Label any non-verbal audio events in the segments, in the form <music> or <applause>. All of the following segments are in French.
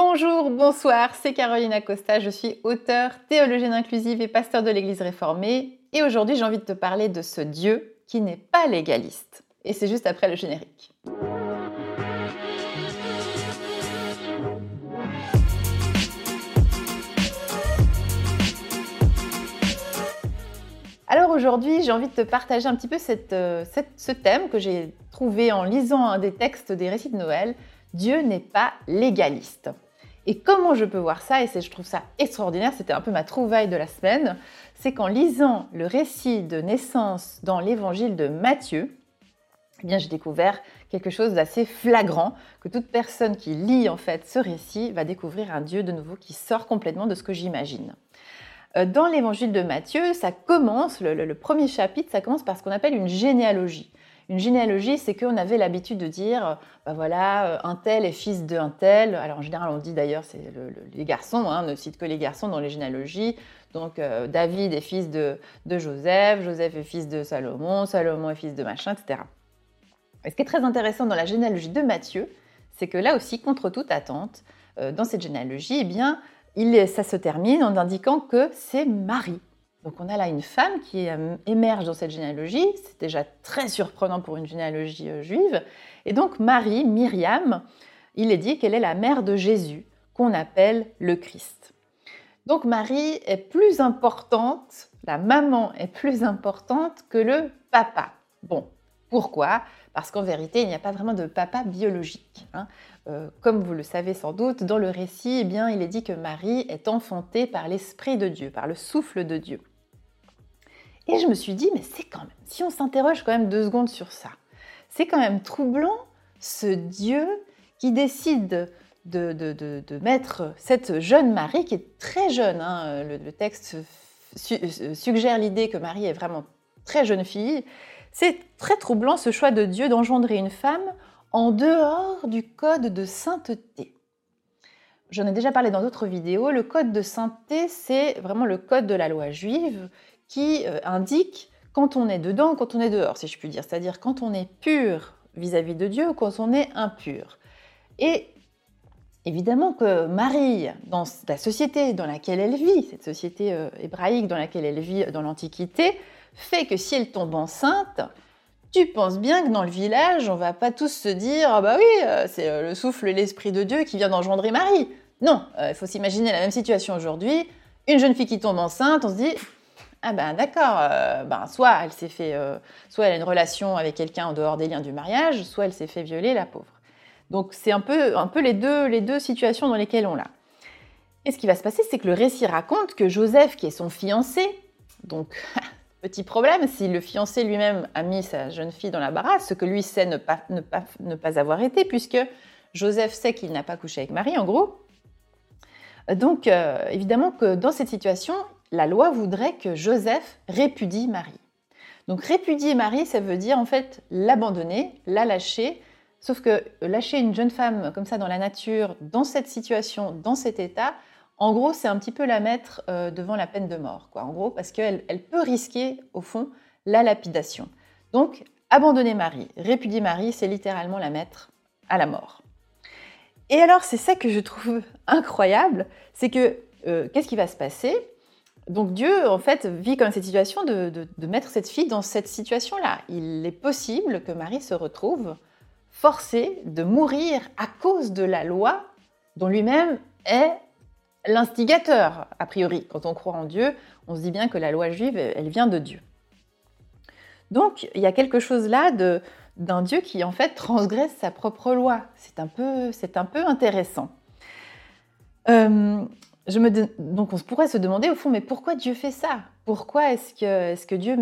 Bonjour, bonsoir, c'est Caroline Acosta, je suis auteure, théologienne inclusive et pasteur de l'Église réformée. Et aujourd'hui, j'ai envie de te parler de ce Dieu qui n'est pas légaliste. Et c'est juste après le générique. Alors aujourd'hui, j'ai envie de te partager un petit peu euh, ce thème que j'ai trouvé en lisant un des textes des récits de Noël. Dieu n'est pas légaliste. Et comment je peux voir ça, et je trouve ça extraordinaire, c'était un peu ma trouvaille de la semaine, c'est qu'en lisant le récit de naissance dans l'évangile de Matthieu, eh bien j'ai découvert quelque chose d'assez flagrant, que toute personne qui lit en fait ce récit va découvrir un Dieu de nouveau qui sort complètement de ce que j'imagine. Euh, dans l'évangile de Matthieu, ça commence, le, premier chapitre, ça commence par ce qu'on appelle une généalogie. Une généalogie, c'est qu'on avait l'habitude de dire, ben voilà, euh, un tel est fils d'un tel. Alors en général, on dit d'ailleurs, c'est les garçons, hein, on ne cite que les garçons dans les généalogies. Donc euh, David est fils de, Joseph, Joseph est fils de Salomon, Salomon est fils de machin, etc. Et ce qui est très intéressant dans la généalogie de Matthieu, c'est que là aussi, contre toute attente, dans cette généalogie, eh bien, ça se termine en indiquant que c'est Marie. Donc on a là une femme qui euh, émerge dans cette généalogie, c'est déjà très surprenant pour une généalogie euh, juive. Et donc Marie, Myriam, il est dit qu'elle est la mère de Jésus, qu'on appelle le Christ. Donc Marie est plus importante, la maman est plus importante que le papa. Bon, pourquoi? Parce qu'en vérité, il n'y a pas vraiment de papa biologique. Hein. Euh, comme vous le savez sans doute, dans le récit, eh bien, il est dit que Marie est enfantée par l'Esprit de Dieu, par le souffle de Dieu. Et je me suis dit, mais c'est quand même, si on s'interroge quand même deux secondes sur ça, c'est quand même troublant ce Dieu qui décide de, mettre cette jeune Marie, qui est très jeune, hein, le, texte suggère l'idée que Marie est vraiment très jeune fille, c'est très troublant ce choix de Dieu d'engendrer une femme en dehors du code de sainteté. J'en ai déjà parlé dans d'autres vidéos. Le code de sainteté, c'est vraiment le code de la loi juive qui euh, indique quand on est dedans, quand on est dehors, si je puis dire. C'est-à-dire quand on est pur vis-à-vis de Dieu ou quand on est impur. Et évidemment que Marie, dans la société dans laquelle elle vit, cette société euh, hébraïque dans laquelle elle vit dans l'Antiquité, fait que si elle tombe enceinte, tu penses bien que dans le village, on va pas tous se dire ah bah oui, euh, c'est euh, le souffle l'esprit de Dieu qui vient d'engendrer Marie. Non, euh, il faut s'imaginer la même situation aujourd'hui. Une jeune fille qui tombe enceinte, on se dit ah ben d'accord, ben soit elle s'est fait, soit elle a une relation avec quelqu'un en dehors des liens du mariage, soit elle s'est fait violer, la pauvre. Donc c'est un peu, un peu les deux, les deux situations dans lesquelles on l'a. Et ce qui va se passer, c'est que le récit raconte que Joseph, qui est son fiancé, donc <laughs> Petit problème, si le fiancé lui-même a mis sa jeune fille dans la barasse, ce que lui sait ne pas, avoir été, puisque Joseph sait qu'il n'a pas couché avec Marie, en gros. Donc, euh, évidemment que dans cette situation, la loi voudrait que Joseph répudie Marie. Donc, répudier Marie, ça veut dire en fait l'abandonner, la lâcher. Sauf que lâcher une jeune femme comme ça dans la nature, dans cette situation, dans cet état, en gros, c'est un petit peu la mettre euh, devant la peine de mort, quoi. En gros, parce qu'elle elle peut risquer, au fond, la lapidation. Donc, abandonner Marie, répudier Marie, c'est littéralement la mettre à la mort. Et alors, c'est ça que je trouve <laughs> incroyable, c'est que euh, qu'est-ce qui va se passer? Donc Dieu, en fait, vit comme cette situation de, de mettre cette fille dans cette situation-là. Il est possible que Marie se retrouve forcée de mourir à cause de la loi dont lui-même est l'instigateur, a priori. Quand on croit en Dieu, on se dit bien que la loi juive, elle vient de Dieu. Donc, il y a quelque chose là d'un Dieu qui, en fait, transgresse sa propre loi. C'est un peu, un peu intéressant. Euh, je me donc, on pourrait se demander, au fond, mais pourquoi Dieu fait ça? Pourquoi est-ce que, est que Dieu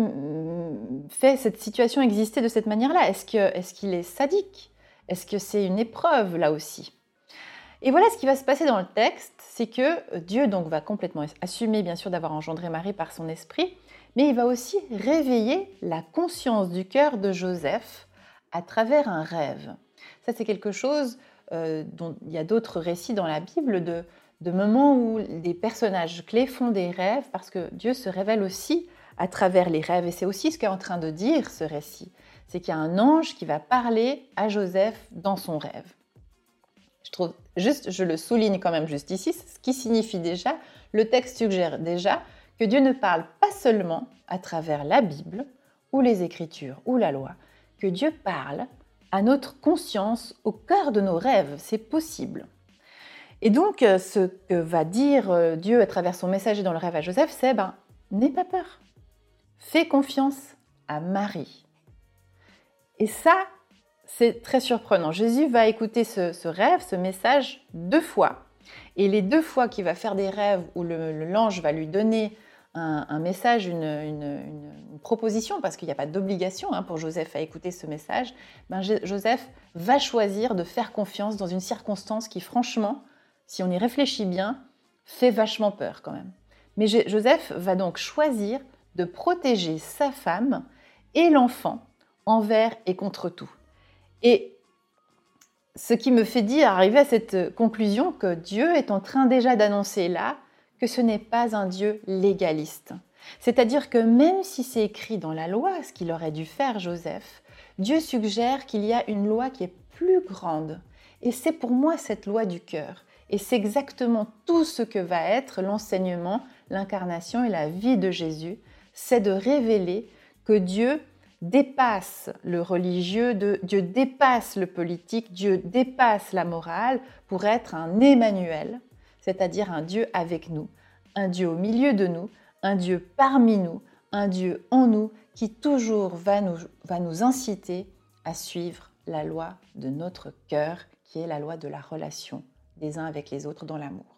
fait cette situation exister de cette manière-là? Est-ce qu'il est, est sadique? Est-ce que c'est une épreuve, là aussi? Et voilà ce qui va se passer dans le texte, c'est que Dieu donc va complètement assumer bien sûr d'avoir engendré Marie par son esprit, mais il va aussi réveiller la conscience du cœur de Joseph à travers un rêve. Ça c'est quelque chose euh, dont il y a d'autres récits dans la Bible de moments où des personnages clés font des rêves parce que Dieu se révèle aussi à travers les rêves. Et c'est aussi ce qu'est en train de dire ce récit. C'est qu'il y a un ange qui va parler à Joseph dans son rêve. Je le souligne quand même juste ici, ce qui signifie déjà, le texte suggère déjà que Dieu ne parle pas seulement à travers la Bible ou les Écritures ou la loi, que Dieu parle à notre conscience, au cœur de nos rêves. C'est possible. Et donc, euh, ce que va dire euh, Dieu à travers son messager dans le rêve à Joseph, c'est ben, n'aie pas peur. Fais confiance à Marie. Et ça, c'est très surprenant. Jésus va écouter ce, rêve, ce message, deux fois. Et les deux fois qu'il va faire des rêves où l'ange va lui donner un, message, une, proposition, parce qu'il n'y a pas d'obligation hein, pour Joseph à écouter ce message, ben, Joseph va choisir de faire confiance dans une circonstance qui, franchement, si on y réfléchit bien, fait vachement peur quand même. Mais Joseph va donc choisir de protéger sa femme et l'enfant envers et contre tout. Et ce qui me fait dire, arriver à cette conclusion, que Dieu est en train déjà d'annoncer là que ce n'est pas un Dieu légaliste. C'est-à-dire que même si c'est écrit dans la loi, ce qu'il aurait dû faire Joseph, Dieu suggère qu'il y a une loi qui est plus grande. Et c'est pour moi cette loi du cœur. Et c'est exactement tout ce que va être l'enseignement, l'incarnation et la vie de Jésus, c'est de révéler que Dieu dépasse le religieux, Dieu dépasse le politique, Dieu dépasse la morale pour être un Emmanuel, c'est-à-dire un Dieu avec nous, un Dieu au milieu de nous, un Dieu parmi nous, un Dieu en nous qui toujours va nous, va nous inciter à suivre la loi de notre cœur, qui est la loi de la relation des uns avec les autres dans l'amour.